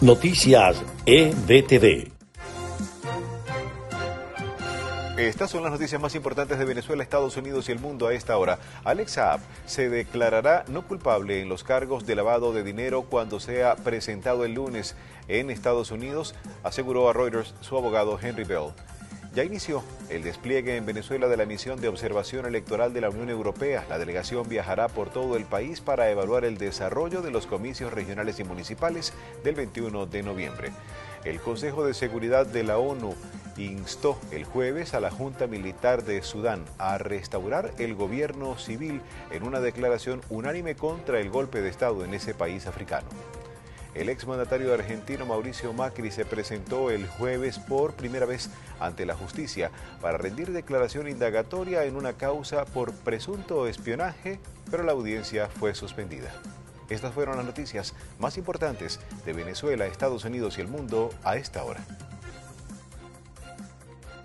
Noticias EBTV. Estas son las noticias más importantes de Venezuela, Estados Unidos y el mundo a esta hora. Alex Saab se declarará no culpable en los cargos de lavado de dinero cuando sea presentado el lunes en Estados Unidos, aseguró a Reuters su abogado Henry Bell. Ya inició el despliegue en Venezuela de la misión de observación electoral de la Unión Europea. La delegación viajará por todo el país para evaluar el desarrollo de los comicios regionales y municipales del 21 de noviembre. El Consejo de Seguridad de la ONU instó el jueves a la Junta Militar de Sudán a restaurar el gobierno civil en una declaración unánime contra el golpe de Estado en ese país africano. El exmandatario argentino Mauricio Macri se presentó el jueves por primera vez ante la justicia para rendir declaración indagatoria en una causa por presunto espionaje, pero la audiencia fue suspendida. Estas fueron las noticias más importantes de Venezuela, Estados Unidos y el mundo a esta hora.